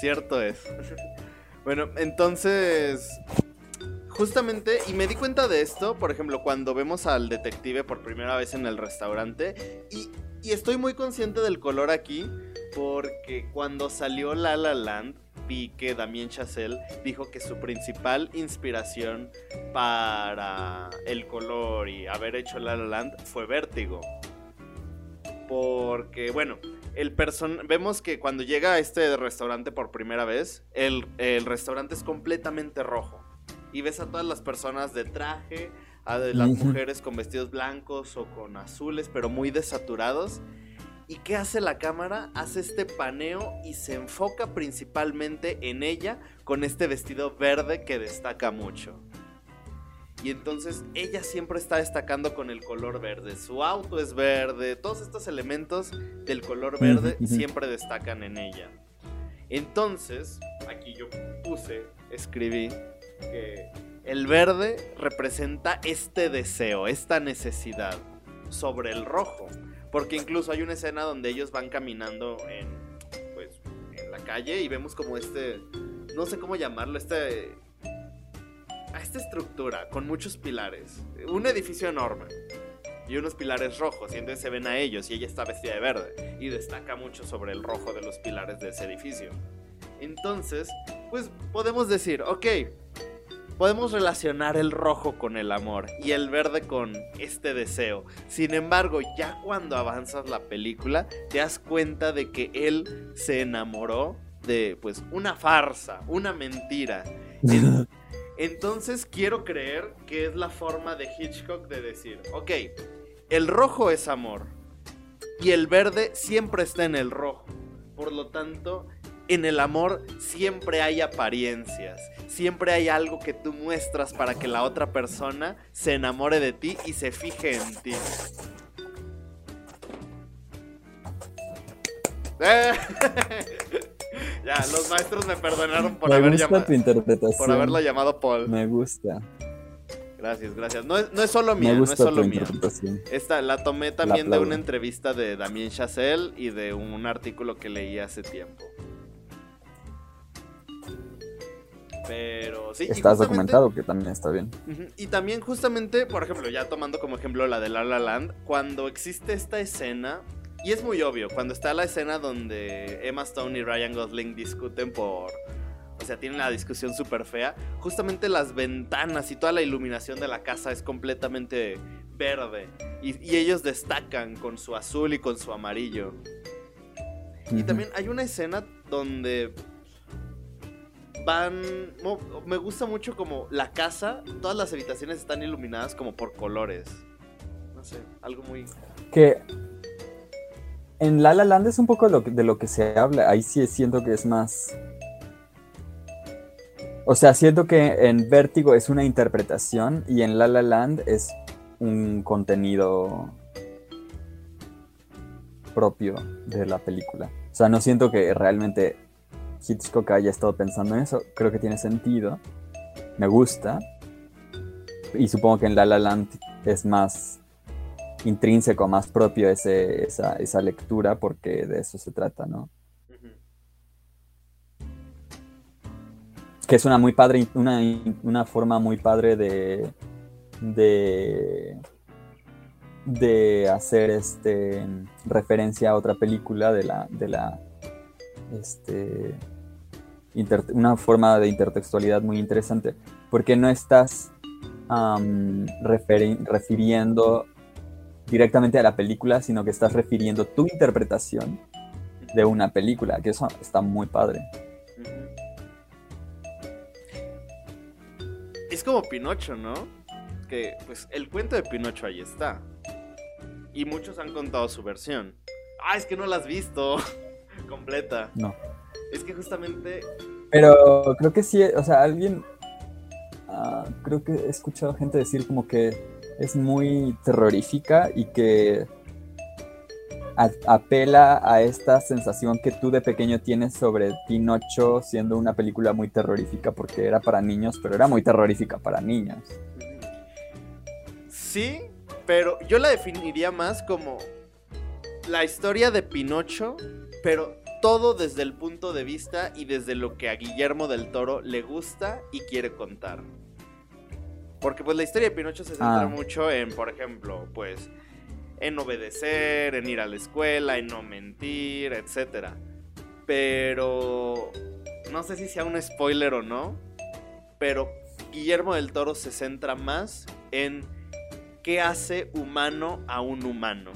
Cierto es. bueno, entonces. Justamente, y me di cuenta de esto, por ejemplo, cuando vemos al detective por primera vez en el restaurante, y, y estoy muy consciente del color aquí, porque cuando salió La La Land, vi que Damien Chazelle dijo que su principal inspiración para el color y haber hecho La La Land fue Vértigo. Porque, bueno, el person vemos que cuando llega a este restaurante por primera vez, el, el restaurante es completamente rojo. Y ves a todas las personas de traje, a las mujeres con vestidos blancos o con azules, pero muy desaturados. ¿Y qué hace la cámara? Hace este paneo y se enfoca principalmente en ella con este vestido verde que destaca mucho. Y entonces ella siempre está destacando con el color verde. Su auto es verde, todos estos elementos del color verde siempre destacan en ella. Entonces, aquí yo puse, escribí que el verde representa este deseo, esta necesidad sobre el rojo. Porque incluso hay una escena donde ellos van caminando en, pues, en la calle y vemos como este, no sé cómo llamarlo, este, a esta estructura con muchos pilares. Un edificio enorme y unos pilares rojos y entonces se ven a ellos y ella está vestida de verde y destaca mucho sobre el rojo de los pilares de ese edificio. Entonces, pues podemos decir, ok, Podemos relacionar el rojo con el amor y el verde con este deseo. Sin embargo, ya cuando avanzas la película, te das cuenta de que él se enamoró de pues una farsa, una mentira. [laughs] Entonces quiero creer que es la forma de Hitchcock de decir, ok, el rojo es amor y el verde siempre está en el rojo. Por lo tanto, en el amor siempre hay apariencias, siempre hay algo que tú muestras para que la otra persona se enamore de ti y se fije en ti. [laughs] ya, los maestros me perdonaron por, haber llamado, por haberlo llamado Paul. Me gusta. Gracias, gracias. No es, no es solo mía, no es solo mía. Esta la tomé también de una entrevista de Damien Chazelle y de un artículo que leí hace tiempo. Pero sí. Estás documentado, que también está bien. Y también justamente, por ejemplo, ya tomando como ejemplo la de La La Land, cuando existe esta escena, y es muy obvio, cuando está la escena donde Emma Stone y Ryan Gosling discuten por... O sea, tienen la discusión súper fea. Justamente las ventanas y toda la iluminación de la casa es completamente verde. Y, y ellos destacan con su azul y con su amarillo. Y también hay una escena donde van. Me gusta mucho como la casa, todas las habitaciones están iluminadas como por colores. No sé, algo muy. Que. En La La Land es un poco de lo que se habla. Ahí sí siento que es más. O sea, siento que en Vértigo es una interpretación y en La La Land es un contenido propio de la película. O sea, no siento que realmente Hitchcock haya estado pensando en eso. Creo que tiene sentido. Me gusta. Y supongo que en La La Land es más intrínseco, más propio ese, esa, lectura, porque de eso se trata, ¿no? Que es una muy padre, una, una forma muy padre de. de. de hacer este referencia a otra película de la. de la. Este una forma de intertextualidad muy interesante, porque no estás refiriendo directamente a la película, sino que estás refiriendo tu interpretación de una película, que eso está muy padre. Es como Pinocho, ¿no? Que pues el cuento de Pinocho ahí está. Y muchos han contado su versión. Ah, es que no la has visto [laughs] completa. No. Es que justamente... Pero creo que sí, o sea, alguien... Ah, creo que he escuchado gente decir como que es muy terrorífica y que apela a esta sensación que tú de pequeño tienes sobre Pinocho siendo una película muy terrorífica porque era para niños, pero era muy terrorífica para niños. Sí, pero yo la definiría más como la historia de Pinocho, pero todo desde el punto de vista y desde lo que a Guillermo del Toro le gusta y quiere contar. Porque pues la historia de Pinocho se centra ah. mucho en, por ejemplo, pues en obedecer, en ir a la escuela, en no mentir, etc. Pero no sé si sea un spoiler o no, pero Guillermo del Toro se centra más en qué hace humano a un humano.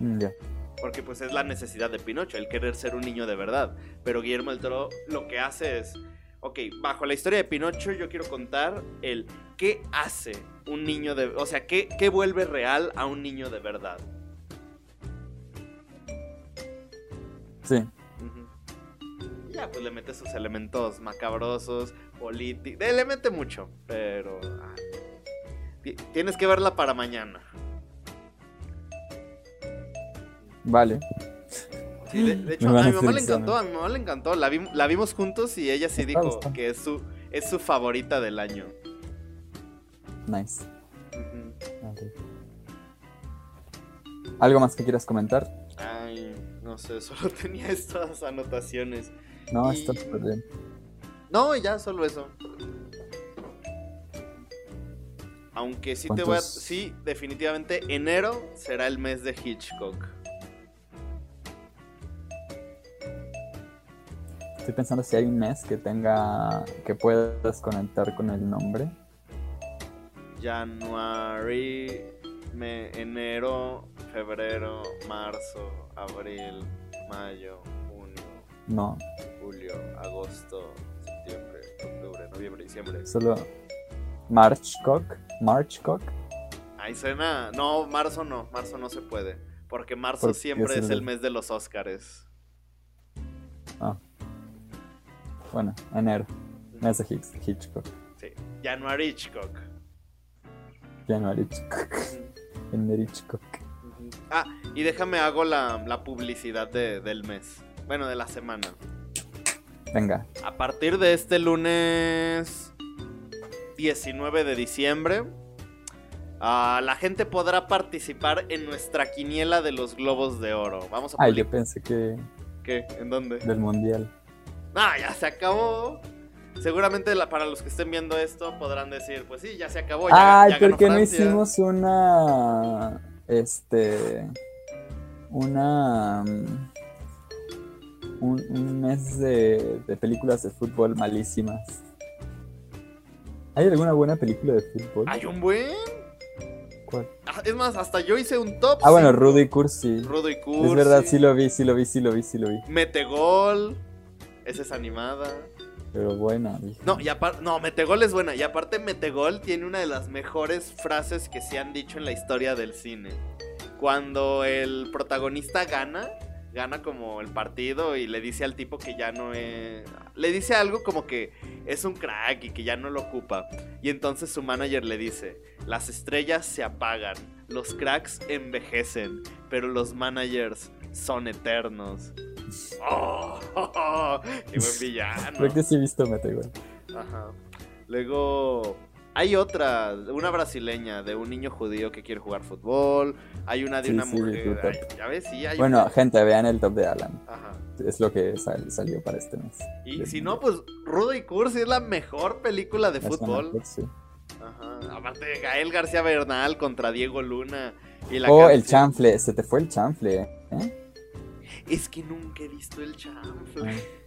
Mm, ya. Porque pues es la necesidad de Pinocho, el querer ser un niño de verdad. Pero Guillermo del Toro lo que hace es ok, bajo la historia de Pinocho yo quiero contar el qué hace un niño de... O sea, qué, qué vuelve real a un niño de verdad. Sí. Ya, pues le mete sus elementos macabrosos, políticos... Le mete mucho, pero... tienes que verla para mañana. Vale de, hecho, a mi mamá le encantó, a mi mamá le encantó. La, vimos juntos y ella sí dijo que es su, es su favorita del año. Nice. ¿Algo más que quieras comentar? Ay, no sé, [laughs] solo tenía estas anotaciones. No, está bien. No, ya, solo eso. Aunque sí te voy a... Sí, definitivamente enero será el mes de Hitchcock. Estoy pensando si hay un mes que tenga. que puedas conectar con el nombre. January, enero, febrero, marzo, abril, mayo, junio. No. Julio, agosto, septiembre, octubre, noviembre, diciembre. Solo. Marchcock. Marchcock. Ahí suena. No, marzo no. Marzo no se puede. Porque marzo siempre es el mes de los Óscares. Ah. Bueno, enero. Mes de Hitchcock. Sí, January Hitchcock. January Hitchcock. Enero Hitchcock. Ah, y déjame hago la, publicidad del mes. Bueno, de la semana. Venga. A partir de este lunes 19 de diciembre, ah, la gente podrá participar en nuestra quiniela de los globos de oro. Vamos a Ay, yo pensé que. ¿Qué? ¿En dónde? Del mundial. Ah, ya se acabó. Seguramente para los que estén viendo esto podrán decir, pues sí, ya se acabó. Ya, Ay, ¿por qué no hicimos una. Este. Una. Mm, un, mes de, películas de fútbol malísimas. ¿Hay alguna buena película de fútbol? ¿Hay un buen? ¿Cuál? Ah, es más, hasta yo hice un top. Ah, bueno, Rudy Cursi. Rudy Cursi. Es verdad, sí lo vi, sí lo vi, sí lo vi, sí lo vi. Metegol. Esa es animada. Pero buena. No, y aparte, no, Metegol es buena. Y aparte, Metegol tiene una de las mejores frases que se han dicho en la historia del cine. Cuando el protagonista gana, gana como el partido y le dice al tipo que ya no es. Le dice algo como que es un crack y que ya no lo ocupa. Y entonces su manager le dice: Las estrellas se apagan, los cracks envejecen, pero los managers son eternos. ¡Oh! [laughs] ¡Qué buen villano! Creo que sí he visto Metegol. Ajá. Luego. Hay otra, una brasileña de un niño judío que quiere jugar fútbol. Hay una de una mujer. ya ves, sí, hay Bueno, gente, vean el top de Alan. Ajá. Es lo que salió para este mes. Y si no, pues Rudo y Cursi es la mejor película de fútbol. sí. Ajá. Aparte de Gael García Bernal contra Diego Luna. Y la oh, el chanfle. Se te fue el chanfle, ¿eh? Es que nunca he visto el chanfle. [laughs]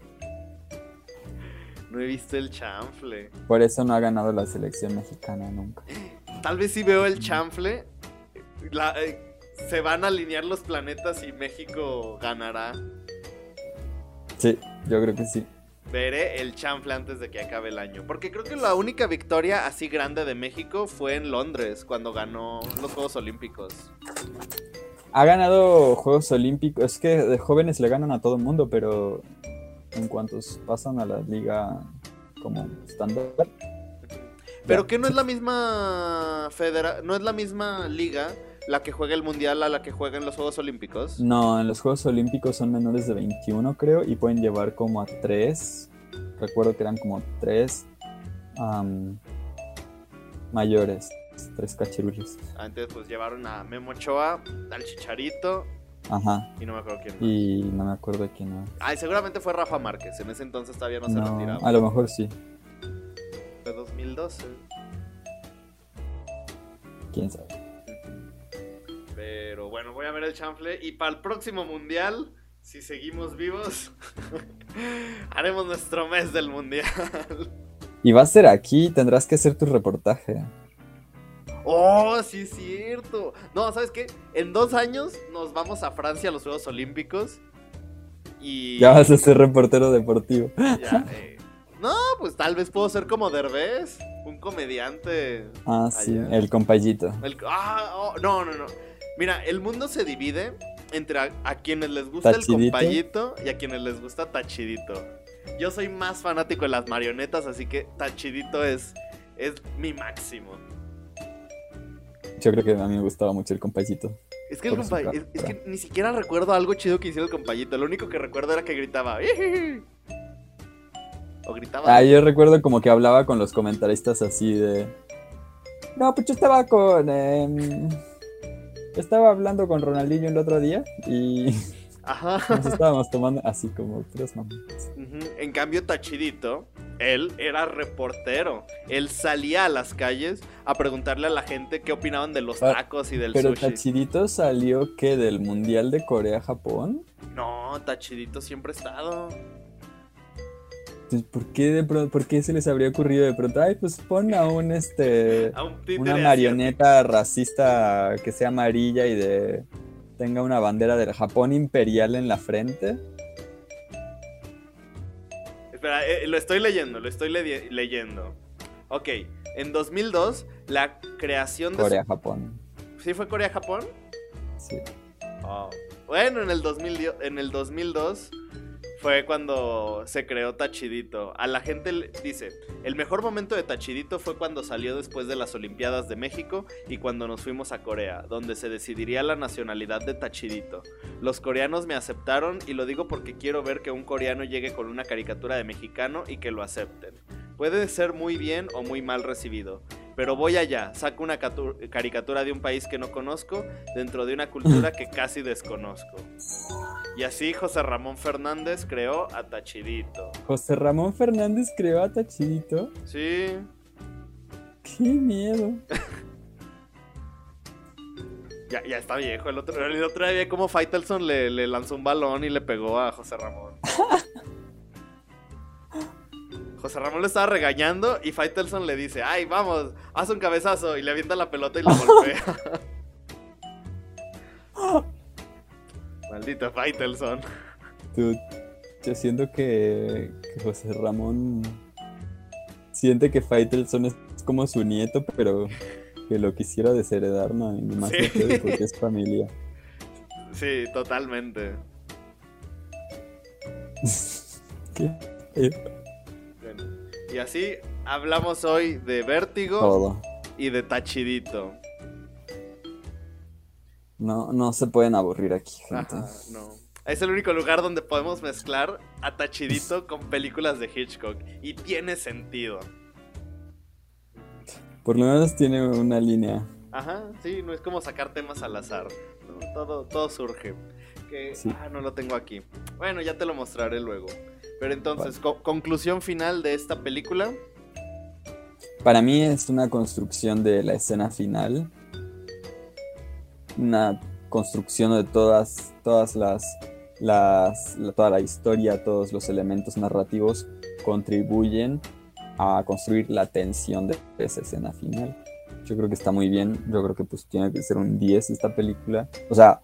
No he visto el chanfle. Por eso no ha ganado la selección mexicana nunca. Tal vez si veo el chanfle, eh, se van a alinear los planetas y México ganará. Sí, yo creo que sí. Veré el chanfle antes de que acabe el año. Porque creo que la única victoria así grande de México fue en Londres, cuando ganó los Juegos Olímpicos. Ha ganado Juegos Olímpicos. Es que de jóvenes le ganan a todo el mundo, pero en cuanto pasan a la liga como estándar. Pero que no es la misma federa no es la misma liga la que juega el mundial a la que juega en los Juegos Olímpicos. No, en los Juegos Olímpicos son menores de 21, creo, y pueden llevar como a tres. Recuerdo que eran como tres mayores, tres cachirules. Antes pues llevaron a Memo Ochoa, al Chicharito. Ajá. Y no me acuerdo quién. Y no me acuerdo de quién. No. Ay, seguramente fue Rafa Márquez. En ese entonces todavía no, se retiraba. A lo mejor sí. Fue 2012. Quién sabe. Pero bueno, voy a ver el chanfle. Y para el próximo mundial, si seguimos vivos, [laughs] haremos nuestro mes del mundial. Y va a ser aquí, tendrás que hacer tu reportaje. Oh, sí es cierto. No, ¿sabes qué? En dos años nos vamos a Francia a los Juegos Olímpicos. Y. Ya vas a ser reportero deportivo. Ya, eh. No, pues tal vez puedo ser como Derbez, un comediante. Ah, sí, el compayito. Ah, oh, no, no, no. Mira, el mundo se divide entre a, quienes les gusta el compayito y a quienes les gusta Tachidito. Yo soy más fanático de las marionetas, así que Tachidito es, es mi máximo. Yo creo que a mí me gustaba mucho el compayito. Es que el compayito, es, que ni siquiera recuerdo algo chido que hiciera el compayito. Lo único que recuerdo era que gritaba. O gritaba. Ah, yo recuerdo como que hablaba con los comentaristas así de. No, pues yo estaba con. Em, estaba hablando con Ronaldinho el otro día y Ajá. [laughs] nos estábamos tomando así como tres momentos. En cambio, Tachidito, él era reportero. Él salía a las calles a preguntarle a la gente qué opinaban de los ah, tacos y del pero sushi. Pero Tachidito salió que del Mundial de Corea-Japón. No, Tachidito siempre ha estado. ¿por qué, de ¿por qué se les habría ocurrido de pronto? Ay, pues pon a un este. [laughs] una marioneta racista que sea amarilla y de. tenga una bandera del Japón imperial en la frente. Espera, eh, lo estoy leyendo, lo estoy leyendo. Ok, en 2002, la creación de. Corea-Japón. ¿Sí fue Corea-Japón? Sí. Oh. Bueno, en el, 2000, en el 2002 fue cuando se creó Tachidito. A la gente le dice, el mejor momento de Tachidito fue cuando salió después de las Olimpiadas de México y cuando nos fuimos a Corea, donde se decidiría la nacionalidad de Tachidito. Los coreanos me aceptaron y lo digo porque quiero ver que un coreano llegue con una caricatura de mexicano y que lo acepten. Puede ser muy bien o muy mal recibido, pero voy allá, saco una caricatura de un país que no conozco dentro de una cultura que casi desconozco. Y así José Ramón Fernández creó a Tachidito. ¿José Ramón Fernández creó a Tachidito? Sí. Qué miedo. [laughs] ya, ya está viejo. El otro, el otro día vi cómo Faitelson le, le lanzó un balón y le pegó a José Ramón. [laughs] José Ramón le estaba regañando y Faitelson le dice, ay, vamos, haz un cabezazo y le avienta la pelota y lo golpea. [laughs] Maldito Faitelson. yo siento que, José Ramón siente que Faitelson es como su nieto, pero que lo quisiera desheredar, no, más porque es familia. [laughs] Sí, totalmente. [laughs] ¿Qué? Y así hablamos hoy de Vértigo y de Tachidito. No, no se pueden aburrir aquí, gente. no. Es el único lugar donde podemos mezclar a Tachidito con películas de Hitchcock. Y tiene sentido. Por lo menos tiene una línea. Ajá, sí, no es como sacar temas al azar. todo, todo surge. Que, ah, no lo tengo aquí. Bueno, ya te lo mostraré luego. Pero entonces, conclusión final de esta película. Para mí es una construcción de la escena final. Una construcción de todas, todas las, las toda la historia, todos los elementos narrativos contribuyen a construir la tensión de esa escena final. Yo creo que está muy bien. Yo creo que pues tiene que ser un 10 esta película. O sea,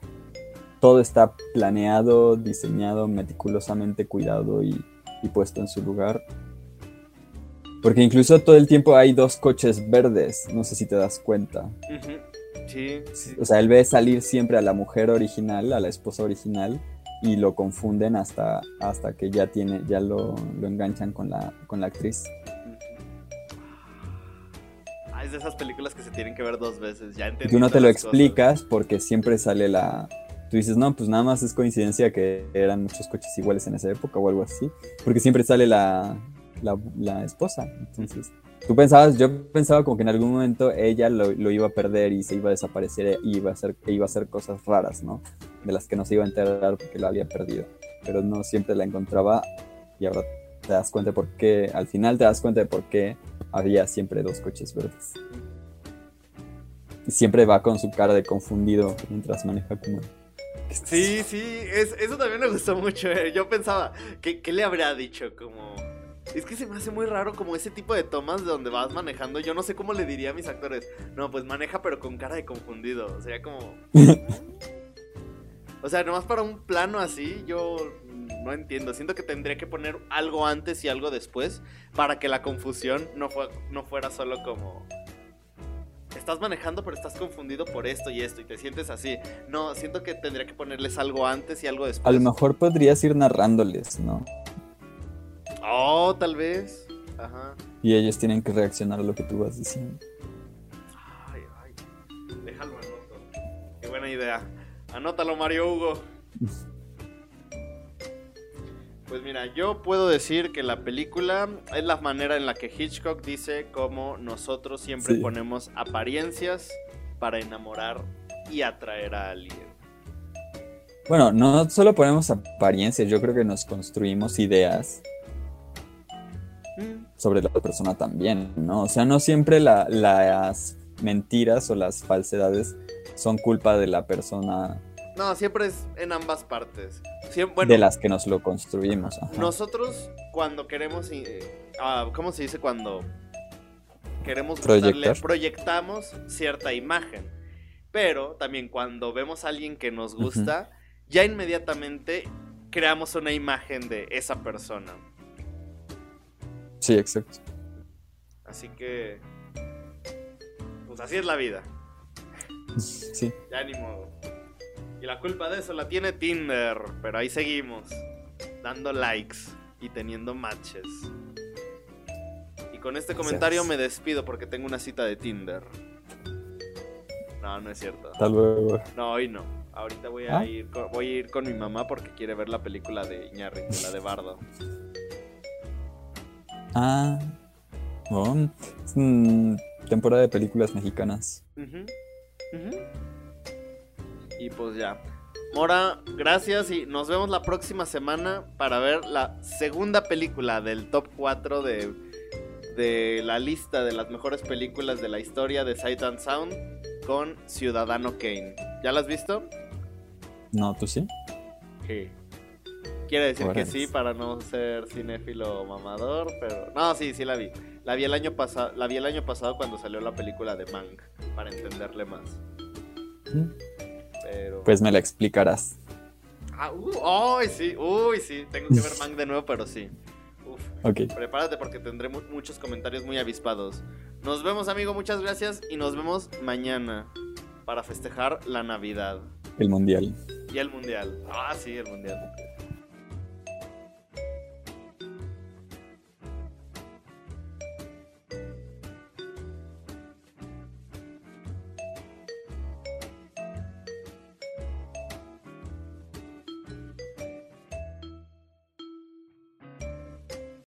todo está planeado, diseñado, meticulosamente cuidado y, puesto en su lugar. Porque incluso todo el tiempo hay dos coches verdes, no sé si te das cuenta. sí, O sea, él ve salir siempre a la mujer original, a la esposa original, y lo confunden hasta, hasta que ya tiene, ya lo, enganchan con la, con la actriz. Ah, es de esas películas que se tienen que ver dos veces, ya Tú no te lo explicas porque siempre sale la, tú dices, no, pues nada más es coincidencia que eran muchos coches iguales en esa época o algo así, porque siempre sale la, la, esposa. Entonces, tú pensabas, yo pensaba como que en algún momento ella lo, iba a perder y se iba a desaparecer y iba a hacer, iba a hacer cosas raras, ¿no? De las que no se iba a enterar porque lo había perdido. Pero no siempre la encontraba y ahora te das cuenta de por qué, al final te das cuenta de por qué había siempre dos coches verdes. Y siempre va con su cara de confundido mientras maneja como Sí, sí, eso también me gustó mucho. Eh. Yo pensaba, ¿qué, le habría dicho? Como... Es que se me hace muy raro como ese tipo de tomas de donde vas manejando. Yo no sé cómo le diría a mis actores. No, pues maneja pero con cara de confundido. Sería como... [laughs] o sea, nomás para un plano así, yo no entiendo. Siento que tendría que poner algo antes y algo después para que la confusión no, no fuera solo como estás manejando pero estás confundido por esto y esto y te sientes así. No, siento que tendría que ponerles algo antes y algo después. A lo mejor podrías ir narrándoles, ¿no? Oh, tal vez. Ajá. Y ellos tienen que reaccionar a lo que tú vas diciendo. Ay, ay. Déjalo anoto. Qué buena idea. Anótalo, Mario Hugo. [laughs] Pues mira, yo puedo decir que la película es la manera en la que Hitchcock dice cómo nosotros siempre ponemos apariencias para enamorar y atraer a alguien. Bueno, no solo ponemos apariencias, yo creo que nos construimos ideas mm. sobre la persona también, ¿no? O sea, no siempre las mentiras o las falsedades son culpa de la persona no, siempre es en ambas partes. de las que nos lo construimos. Nosotros cuando queremos, eh, ah, ¿cómo se dice cuando queremos proyectamos cierta imagen. Pero también cuando vemos a alguien que nos gusta, ya inmediatamente creamos una imagen de esa persona. Sí, exacto. Así que, pues así es la vida. Sí. Ya ni modo. Y la culpa de eso la tiene Tinder, pero ahí seguimos, dando likes y teniendo matches. Y con este comentario me despido porque tengo una cita de Tinder. No, no es cierto. Hasta luego. No, hoy no. Ahorita voy a, ¿Ah? ir, con, voy a ir con mi mamá porque quiere ver la película de Iñárritu, la de Bardo. [laughs] Ah, bueno, es temporada de películas mexicanas. Y pues ya. Mora, gracias y nos vemos la próxima semana para ver la segunda película del top 4 de, de la lista de las mejores películas de la historia de Sight and Sound con Ciudadano Kane. ¿Ya la has visto? No, ¿tú sí? Sí. Quiere decir que sí para no ser cinéfilo mamador, pero no, sí, sí la vi. La vi el año pasado, la vi el año pasado cuando salió la película de Mank para entenderle más. ¿Mm? Pues me la explicarás. Ah, uh, uy, sí, uy, sí. Tengo que ver Mang de nuevo, pero sí. Uf. Ok. Prepárate porque tendré muchos comentarios muy avispados. Nos vemos, amigo, muchas gracias y nos vemos mañana para festejar la Navidad. El Mundial. Y el Mundial. Ah, sí, el Mundial.